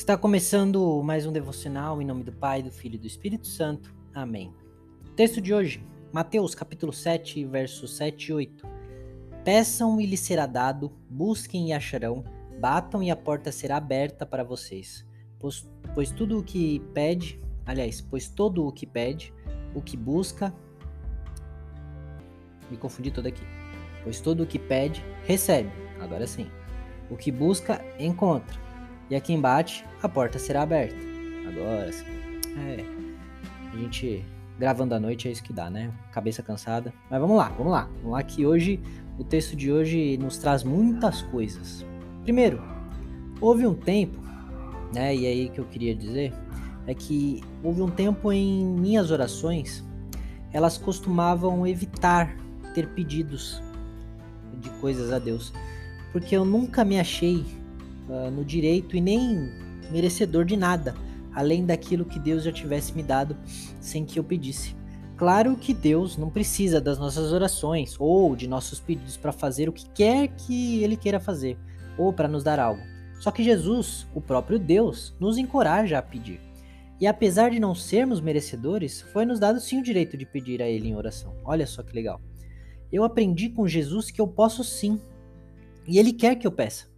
Está começando mais um devocional em nome do Pai, do Filho e do Espírito Santo. Amém. Texto de hoje, Mateus capítulo 7, versos 7 e 8. Peçam e lhes será dado, busquem e acharão, batam e a porta será aberta para vocês. Pois, pois tudo o que pede, aliás, pois todo o que pede, o que busca. Me confundi todo aqui. Pois todo o que pede, recebe. Agora sim. O que busca, encontra e a quem bate, a porta será aberta. Agora sim. É. A gente gravando à noite é isso que dá, né? Cabeça cansada. Mas vamos lá, vamos lá. Vamos lá que hoje o texto de hoje nos traz muitas coisas. Primeiro, houve um tempo, né? E aí que eu queria dizer é que houve um tempo em minhas orações, elas costumavam evitar ter pedidos de coisas a Deus, porque eu nunca me achei uh, no direito e nem merecedor de nada, além daquilo que Deus já tivesse me dado sem que eu pedisse. Claro que Deus não precisa das nossas orações ou de nossos pedidos para fazer o que quer que Ele queira fazer ou para nos dar algo. Só que Jesus, o próprio Deus, nos encoraja a pedir. E apesar de não sermos merecedores, foi nos dado sim o direito de pedir a Ele em oração. Olha só que legal. Eu aprendi com Jesus que eu posso sim. E Ele quer que eu peça.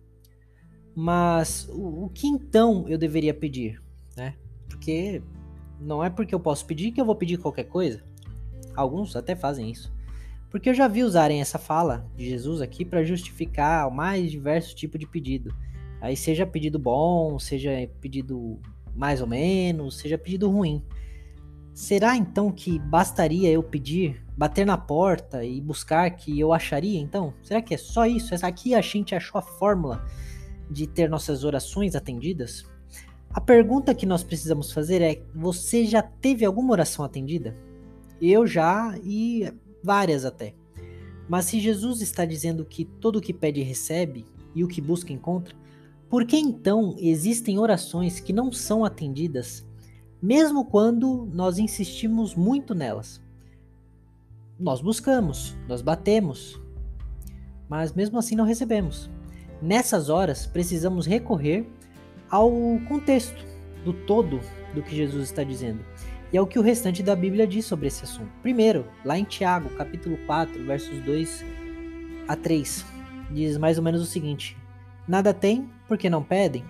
Mas o, o que então eu deveria pedir, né? Porque não é porque eu posso pedir que eu vou pedir qualquer coisa. Alguns até fazem isso. Porque eu já vi usarem essa fala de Jesus aqui para justificar o mais diversos tipos de pedido. Aí seja pedido bom, seja pedido mais ou menos, seja pedido ruim. Será então que bastaria eu pedir, bater na porta e buscar que eu acharia então? Será que é só isso? Essa aqui a gente achou a fórmula de ter nossas orações atendidas? A pergunta que nós precisamos fazer é: você já teve alguma oração atendida? Eu já e várias até. Mas se Jesus está dizendo que todo o que pede recebe e o que busca encontra, por que então existem orações que não são atendidas, mesmo quando nós insistimos muito nelas? Nós buscamos, nós batemos, mas mesmo assim não recebemos. Nessas horas, precisamos recorrer ao contexto do todo do que Jesus está dizendo. E é o que o restante da Bíblia diz sobre esse assunto. Primeiro, lá em Tiago, capítulo 4, versos 2 a 3, diz mais ou menos o seguinte: Nada tem porque não pedem,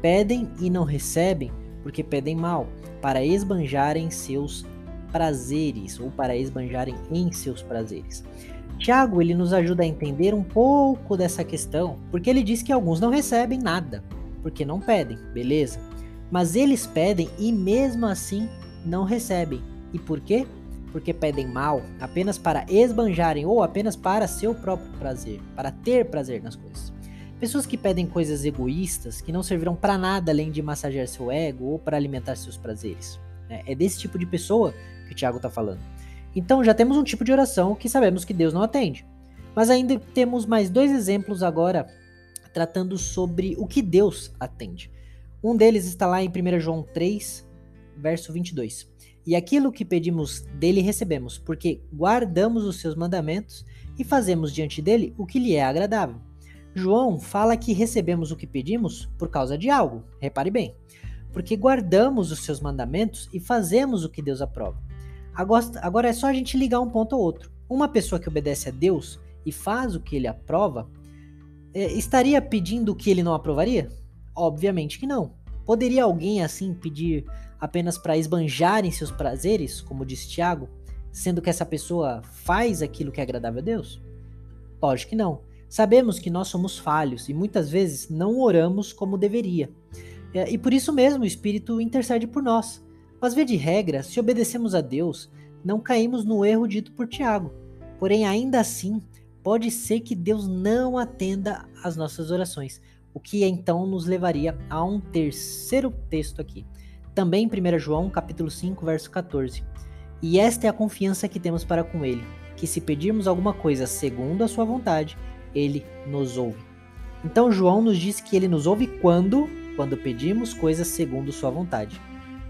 pedem e não recebem porque pedem mal, para esbanjarem seus prazeres ou para esbanjarem em seus prazeres. Tiago ele nos ajuda a entender um pouco dessa questão, porque ele diz que alguns não recebem nada, porque não pedem, beleza? Mas eles pedem e mesmo assim não recebem. E por quê? Porque pedem mal, apenas para esbanjarem ou apenas para seu próprio prazer, para ter prazer nas coisas. Pessoas que pedem coisas egoístas, que não servirão para nada além de massagear seu ego ou para alimentar seus prazeres. Né? É desse tipo de pessoa que o Tiago está falando. Então já temos um tipo de oração que sabemos que Deus não atende. Mas ainda temos mais dois exemplos agora tratando sobre o que Deus atende. Um deles está lá em 1 João 3, verso 22. E aquilo que pedimos dele recebemos, porque guardamos os seus mandamentos e fazemos diante dele o que lhe é agradável. João fala que recebemos o que pedimos por causa de algo, repare bem, porque guardamos os seus mandamentos e fazemos o que Deus aprova. Agora é só a gente ligar um ponto ao outro. Uma pessoa que obedece a Deus e faz o que ele aprova, é, estaria pedindo o que ele não aprovaria? Obviamente que não. Poderia alguém assim pedir apenas para esbanjar em seus prazeres, como diz Tiago, sendo que essa pessoa faz aquilo que é agradável a Deus? Lógico que não. Sabemos que nós somos falhos e muitas vezes não oramos como deveria. É, e por isso mesmo o Espírito intercede por nós. Mas, via de regra, se obedecemos a Deus, não caímos no erro dito por Tiago. Porém, ainda assim, pode ser que Deus não atenda às nossas orações, o que então nos levaria a um terceiro texto aqui. Também em 1 João, capítulo 5, verso 14. E esta é a confiança que temos para com ele, que se pedirmos alguma coisa segundo a sua vontade, ele nos ouve. Então João nos diz que ele nos ouve quando? Quando pedimos coisas segundo sua vontade.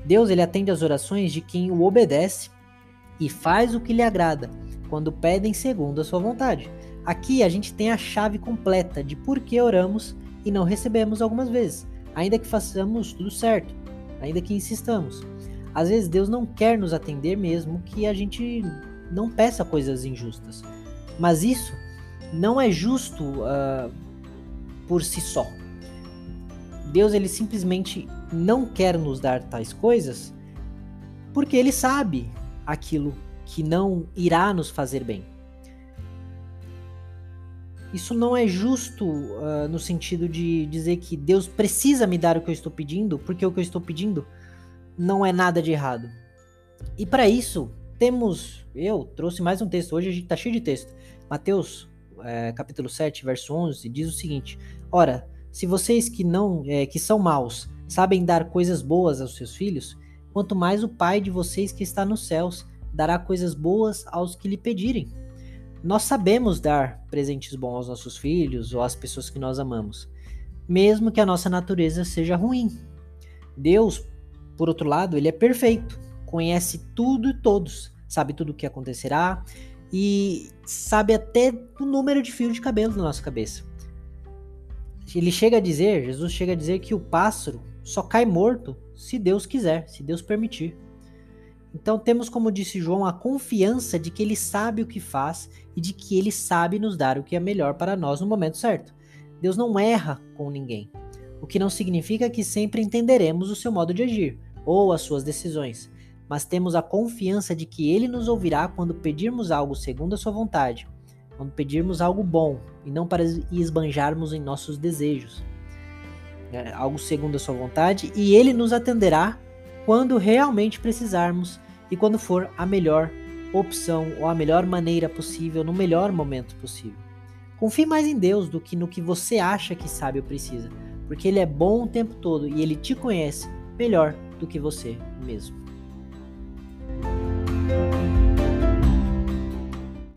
Deus ele atende às orações de quem o obedece e faz o que lhe agrada, quando pedem segundo a sua vontade. Aqui a gente tem a chave completa de por que oramos e não recebemos algumas vezes. ainda que façamos tudo certo, ainda que insistamos. Às vezes Deus não quer nos atender mesmo que a gente não peça coisas injustas. Mas isso não é justo uh, por si só. Deus ele simplesmente não quer nos dar tais coisas porque ele sabe aquilo que não irá nos fazer bem. Isso não é justo uh, no sentido de dizer que Deus precisa me dar o que eu estou pedindo, porque o que eu estou pedindo não é nada de errado. E para isso, temos. Eu trouxe mais um texto, hoje a gente está cheio de texto. Mateus, é, capítulo 7, verso 11, diz o seguinte: Ora, se vocês que não é, que são maus sabem dar coisas boas aos seus filhos, quanto mais o Pai de vocês que está nos céus dará coisas boas aos que lhe pedirem. Nós sabemos dar presentes bons aos nossos filhos ou às pessoas que nós amamos, mesmo que a nossa natureza seja ruim. Deus, por outro lado, ele é perfeito, conhece tudo e todos, sabe tudo o que acontecerá e sabe até o número de fios de cabelo na nossa cabeça. Ele chega a dizer, Jesus chega a dizer que o pássaro só cai morto se Deus quiser, se Deus permitir. Então temos, como disse João, a confiança de que ele sabe o que faz e de que ele sabe nos dar o que é melhor para nós no momento certo. Deus não erra com ninguém, o que não significa que sempre entenderemos o seu modo de agir ou as suas decisões, mas temos a confiança de que ele nos ouvirá quando pedirmos algo segundo a sua vontade, quando pedirmos algo bom e não para esbanjarmos em nossos desejos. É, algo segundo a sua vontade, e ele nos atenderá quando realmente precisarmos e quando for a melhor opção ou a melhor maneira possível, no melhor momento possível. Confie mais em Deus do que no que você acha que sabe ou precisa, porque Ele é bom o tempo todo e Ele te conhece melhor do que você mesmo.